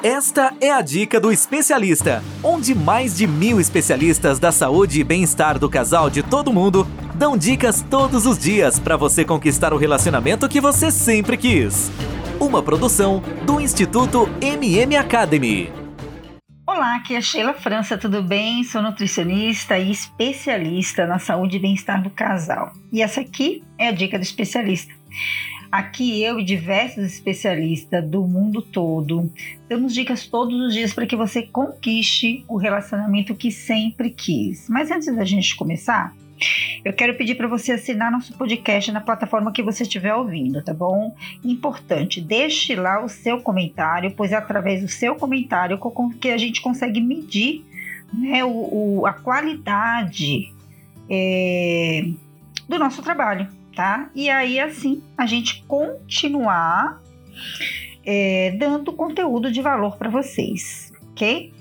Esta é a dica do especialista, onde mais de mil especialistas da saúde e bem-estar do casal de todo mundo dão dicas todos os dias para você conquistar o relacionamento que você sempre quis. Uma produção do Instituto MM Academy. Olá, aqui é Sheila França, tudo bem? Sou nutricionista e especialista na saúde e bem-estar do casal. E essa aqui é a dica do especialista. Aqui eu e diversos especialistas do mundo todo damos dicas todos os dias para que você conquiste o relacionamento que sempre quis. Mas antes da gente começar, eu quero pedir para você assinar nosso podcast na plataforma que você estiver ouvindo, tá bom? Importante, deixe lá o seu comentário, pois é através do seu comentário que a gente consegue medir né, o, o a qualidade é, do nosso trabalho tá? E aí, assim, a gente continuar é, dando conteúdo de valor para vocês, ok?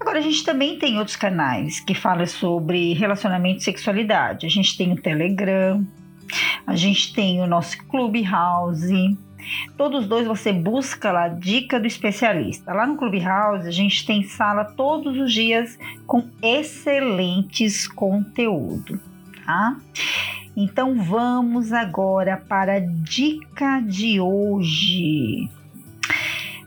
Agora, a gente também tem outros canais que falam sobre relacionamento e sexualidade. A gente tem o Telegram, a gente tem o nosso Clubhouse. Todos dois você busca lá dica do especialista. Lá no Clubhouse a gente tem sala todos os dias com excelentes conteúdo, tá? Então vamos agora para a dica de hoje.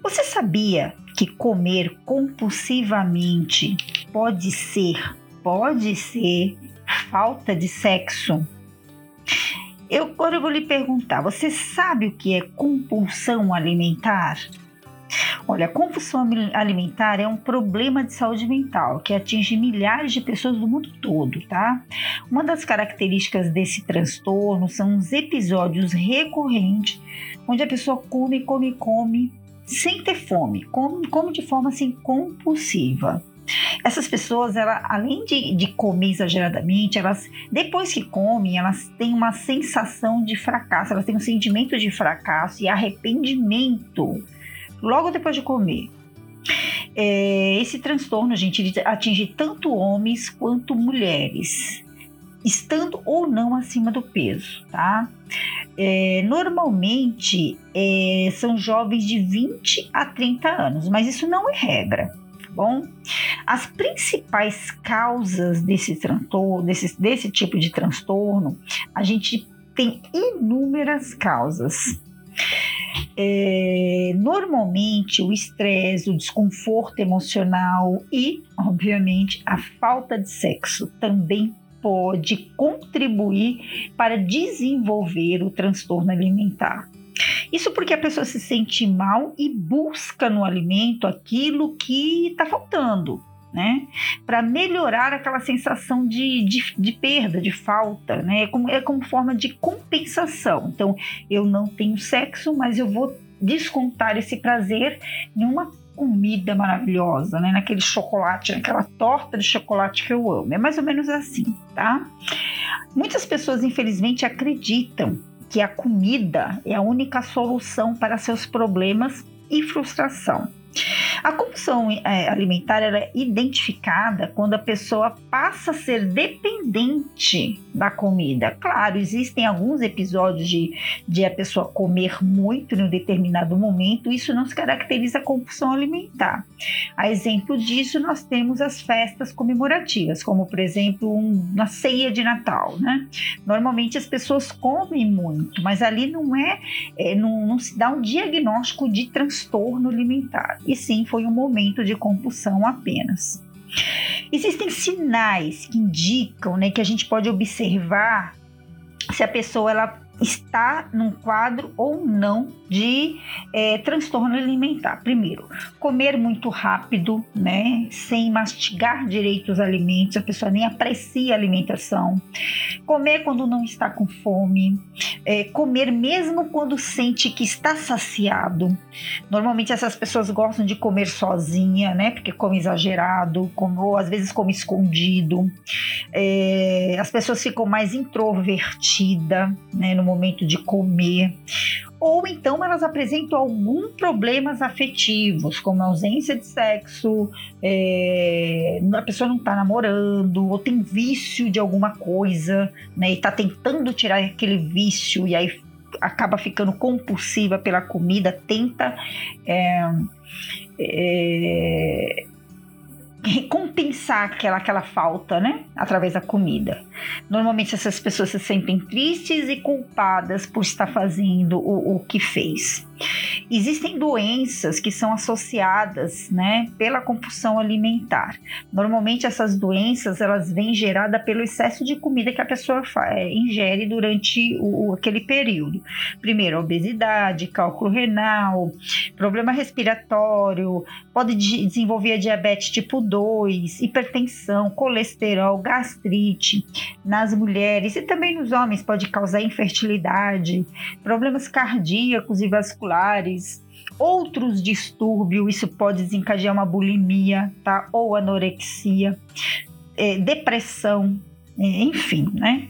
Você sabia que comer compulsivamente pode ser, pode ser falta de sexo? Eu agora eu vou lhe perguntar, você sabe o que é compulsão alimentar? Olha, a compulsão alimentar é um problema de saúde mental que atinge milhares de pessoas do mundo todo, tá? Uma das características desse transtorno são os episódios recorrentes onde a pessoa come, come, come sem ter fome, come, come de forma assim compulsiva. Essas pessoas, ela, além de, de comer exageradamente, elas depois que comem, elas têm uma sensação de fracasso, elas têm um sentimento de fracasso e arrependimento logo depois de comer. É, esse transtorno, gente, atinge tanto homens quanto mulheres, estando ou não acima do peso, tá? É, normalmente é, são jovens de 20 a 30 anos, mas isso não é regra. Tá bom, as principais causas desse transtorno, desse, desse tipo de transtorno, a gente tem inúmeras causas. É, normalmente o estresse, o desconforto emocional e, obviamente, a falta de sexo também pode contribuir para desenvolver o transtorno alimentar. Isso porque a pessoa se sente mal e busca no alimento aquilo que está faltando né? Para melhorar aquela sensação de, de, de, perda, de falta, né? É como, é como forma de compensação. Então, eu não tenho sexo, mas eu vou descontar esse prazer em uma comida maravilhosa, né? Naquele chocolate, naquela torta de chocolate que eu amo. É mais ou menos assim, tá? Muitas pessoas, infelizmente, acreditam que a comida é a única solução para seus problemas e frustração. A compulsão é, alimentar é identificada quando a pessoa passa a ser dependente da comida. Claro, existem alguns episódios de, de a pessoa comer muito em um determinado momento, isso não se caracteriza compulsão alimentar. A exemplo disso, nós temos as festas comemorativas, como por exemplo um, uma ceia de Natal. Né? Normalmente as pessoas comem muito, mas ali não é, é não, não se dá um diagnóstico de transtorno alimentar, e sim foi um momento de compulsão apenas. Existem sinais que indicam, né, que a gente pode observar se a pessoa ela está num quadro ou não de é, transtorno alimentar. Primeiro, comer muito rápido, né, sem mastigar direito os alimentos, a pessoa nem aprecia a alimentação. Comer quando não está com fome, é, comer mesmo quando sente que está saciado. Normalmente essas pessoas gostam de comer sozinha, né, porque come exagerado, come, ou às vezes come escondido. É, as pessoas ficam mais introvertidas, né, no momento de comer. Ou então elas apresentam algum problemas afetivos, como ausência de sexo, é, a pessoa não está namorando, ou tem vício de alguma coisa, né, e está tentando tirar aquele vício e aí acaba ficando compulsiva pela comida, tenta é, é, compensar aquela, aquela falta, né? Através da comida. Normalmente essas pessoas se sentem tristes e culpadas por estar fazendo o, o que fez. Existem doenças que são associadas, né, pela compulsão alimentar. Normalmente essas doenças elas vêm geradas pelo excesso de comida que a pessoa é, ingere durante o, aquele período. Primeiro, obesidade, cálculo renal, problema respiratório, pode desenvolver diabetes tipo 2, hipertensão, colesterol, gastrite nas mulheres e também nos homens pode causar infertilidade, problemas cardíacos e vasculares, outros distúrbios, isso pode desencadear uma bulimia, tá? Ou anorexia, é, depressão, é, enfim, né?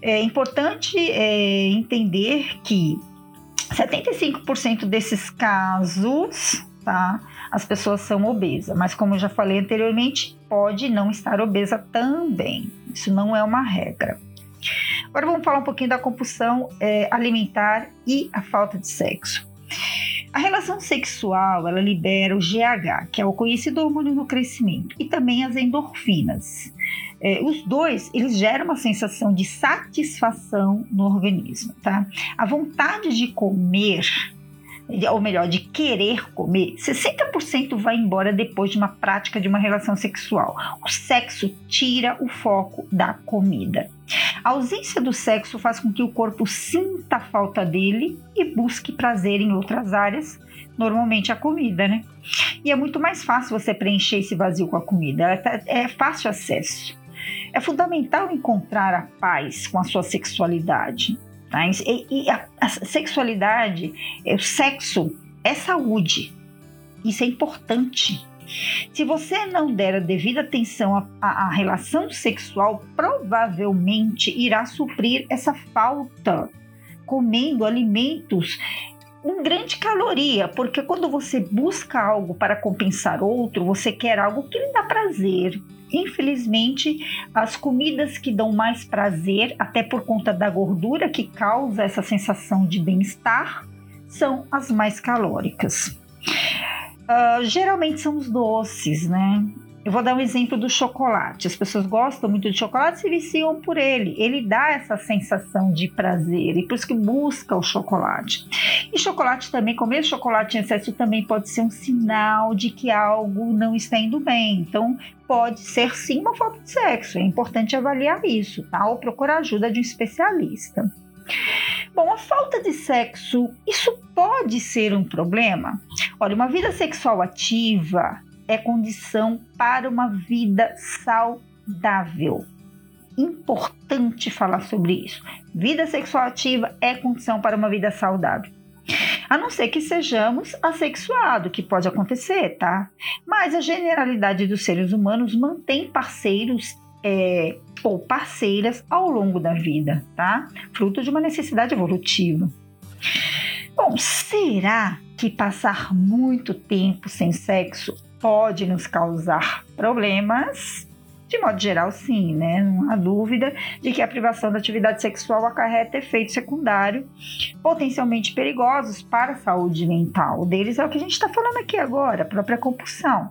É importante é, entender que 75% desses casos, tá? As pessoas são obesas, mas como eu já falei anteriormente, pode não estar obesa também. Isso não é uma regra. Agora vamos falar um pouquinho da compulsão é, alimentar e a falta de sexo. A relação sexual ela libera o GH, que é o conhecido hormônio do crescimento, e também as endorfinas. É, os dois eles geram uma sensação de satisfação no organismo, tá? A vontade de comer ou melhor, de querer comer, 60% vai embora depois de uma prática de uma relação sexual. O sexo tira o foco da comida. A ausência do sexo faz com que o corpo sinta a falta dele e busque prazer em outras áreas, normalmente a comida, né? E é muito mais fácil você preencher esse vazio com a comida, tá, é fácil acesso. É fundamental encontrar a paz com a sua sexualidade. Tá? E, e a, a, sexualidade, é, o sexo é saúde. Isso é importante. Se você não der a devida atenção à, relação sexual, provavelmente irá suprir essa falta comendo alimentos um grande caloria, porque quando você busca algo para compensar outro, você quer algo que lhe dá prazer, Infelizmente, as comidas que dão mais prazer, até por conta da gordura que causa essa sensação de bem-estar, são as mais calóricas. Uh, geralmente são os doces, né? Eu vou dar um exemplo do chocolate. As pessoas gostam muito de chocolate e se viciam por ele. Ele dá essa sensação de prazer e por isso que busca o chocolate. E chocolate também, comer chocolate em excesso também pode ser um sinal de que algo não está indo bem. Então, pode ser sim uma falta de sexo. É importante avaliar isso, tá? Ou procurar ajuda de um especialista. Bom, a falta de sexo, isso pode ser um problema? Olha, uma vida sexual ativa, é condição para uma vida saudável. Importante falar sobre isso. Vida sexual ativa é condição para uma vida saudável. A não ser que sejamos assexuados, que pode acontecer, tá? Mas a generalidade dos seres humanos mantém parceiros é, ou parceiras ao longo da vida, tá? Fruto de uma necessidade evolutiva. Bom, será que passar muito tempo sem sexo pode nos causar problemas? De modo geral, sim, né? Não há dúvida de que a privação da atividade sexual acarreta efeitos secundários potencialmente perigosos para a saúde mental. O deles é o que a gente está falando aqui agora, a própria compulsão.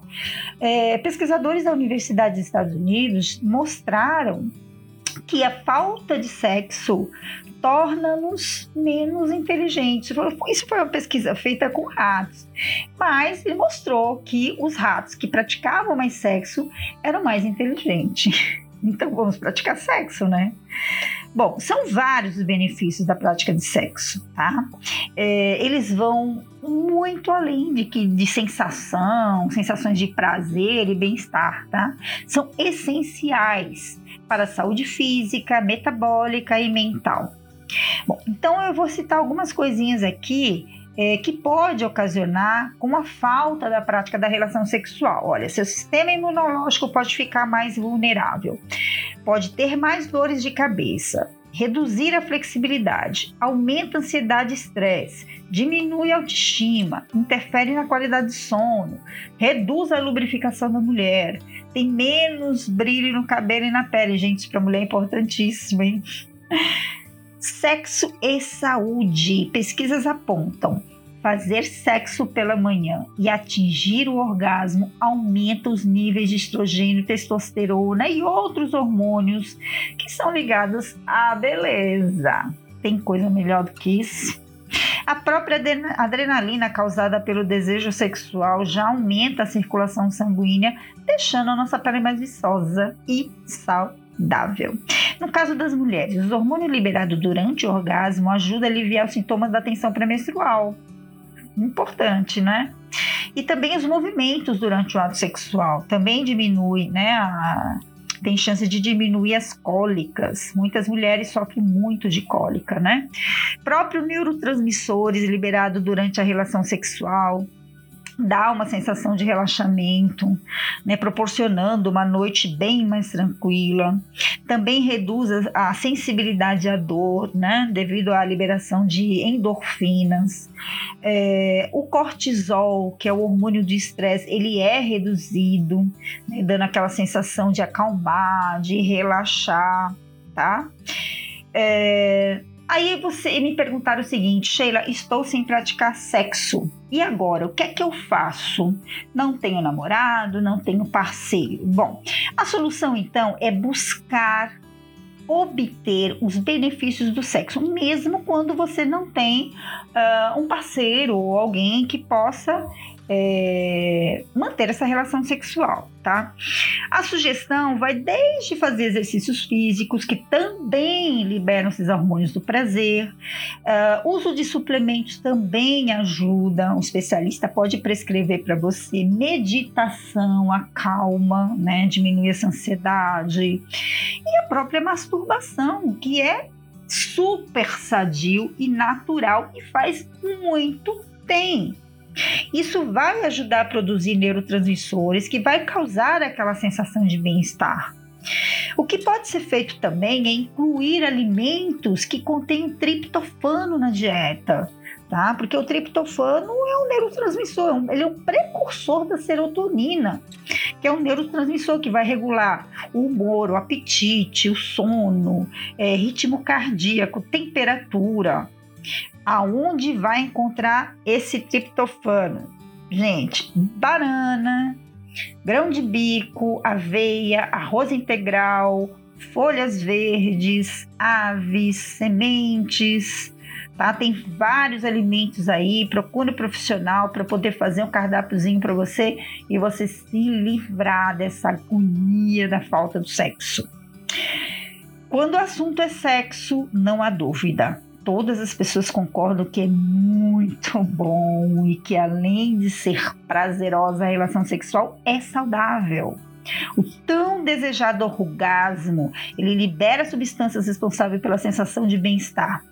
É, pesquisadores da Universidade dos Estados Unidos mostraram que a falta de sexo torna-nos menos inteligentes. Isso foi uma pesquisa feita com ratos, mas ele mostrou que os ratos que praticavam mais sexo eram mais inteligentes. Então vamos praticar sexo, né? Bom, são vários os benefícios da prática de sexo, tá? É, eles vão muito além de, que, de sensação, sensações de prazer e bem-estar, tá? São essenciais para a saúde física, metabólica e mental. Bom, então eu vou citar algumas coisinhas aqui é, que pode ocasionar com a falta da prática da relação sexual. Olha, seu sistema imunológico pode ficar mais vulnerável, pode ter mais dores de cabeça, reduzir a flexibilidade, aumenta a ansiedade e estresse, diminui a autoestima, interfere na qualidade de sono, reduz a lubrificação da mulher, tem menos brilho no cabelo e na pele. Gente, para mulher é importantíssimo, hein? Sexo e saúde. Pesquisas apontam fazer sexo pela manhã e atingir o orgasmo aumenta os níveis de estrogênio, testosterona e outros hormônios que são ligados à beleza. Tem coisa melhor do que isso? A própria adrenalina causada pelo desejo sexual já aumenta a circulação sanguínea, deixando a nossa pele mais viçosa e saudável. No caso das mulheres, o hormônio liberado durante o orgasmo ajuda a aliviar os sintomas da tensão pré-menstrual. Importante, né? E também os movimentos durante o ato sexual também diminui, né, a, tem chance de diminuir as cólicas. Muitas mulheres sofrem muito de cólica, né? Próprio neurotransmissores liberados durante a relação sexual, dá uma sensação de relaxamento, né, proporcionando uma noite bem mais tranquila. Também reduz a sensibilidade à dor, né, devido à liberação de endorfinas. É, o cortisol, que é o hormônio do estresse, ele é reduzido, né, dando aquela sensação de acalmar, de relaxar, tá? É, Aí você me perguntaram o seguinte, Sheila, estou sem praticar sexo. E agora, o que é que eu faço? Não tenho namorado, não tenho parceiro. Bom, a solução então é buscar obter os benefícios do sexo, mesmo quando você não tem uh, um parceiro ou alguém que possa é, manter essa relação sexual, tá? A sugestão vai desde fazer exercícios físicos, que também liberam esses hormônios do prazer, uh, uso de suplementos também ajuda, um especialista pode prescrever para você meditação, acalma, né? Diminui essa ansiedade, e a própria masturbação, que é super sadio e natural e faz muito bem isso vai ajudar a produzir neurotransmissores que vai causar aquela sensação de bem-estar. O que pode ser feito também é incluir alimentos que contêm triptofano na dieta, tá? Porque o triptofano é um neurotransmissor, ele é um precursor da serotonina, que é um neurotransmissor que vai regular o humor, o apetite, o sono, é, ritmo cardíaco, temperatura aonde vai encontrar esse triptofano? Gente, banana, grão de bico, aveia, arroz integral, folhas verdes, aves, sementes, tá? Tem vários alimentos aí. Procure um profissional para poder fazer um cardápiozinho para você e você se livrar dessa agonia da falta do sexo. Quando o assunto é sexo, não há dúvida todas as pessoas concordam que é muito bom e que além de ser prazerosa a relação sexual é saudável. O tão desejado orgasmo, ele libera substâncias responsáveis pela sensação de bem-estar.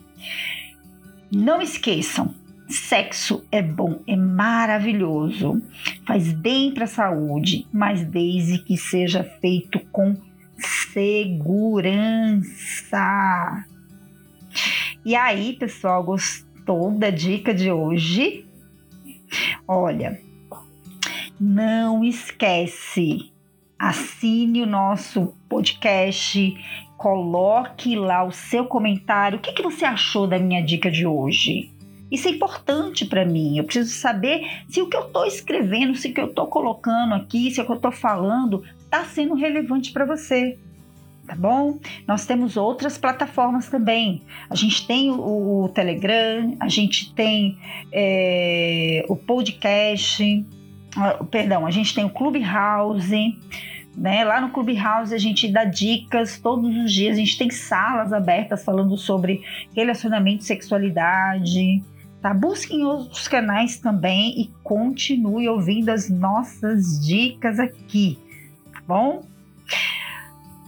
Não esqueçam, sexo é bom, é maravilhoso, faz bem para a saúde, mas desde que seja feito com segurança. E aí, pessoal, gostou da dica de hoje? Olha, não esquece, assine o nosso podcast, coloque lá o seu comentário. O que, que você achou da minha dica de hoje? Isso é importante para mim. Eu preciso saber se o que eu estou escrevendo, se o que eu estou colocando aqui, se o que eu estou falando está sendo relevante para você tá bom? Nós temos outras plataformas também. A gente tem o, o Telegram, a gente tem é, o podcast, uh, perdão, a gente tem o Clubhouse. Né? Lá no Clubhouse a gente dá dicas todos os dias, a gente tem salas abertas falando sobre relacionamento sexualidade. Tá? Busquem outros canais também e continue ouvindo as nossas dicas aqui, tá bom?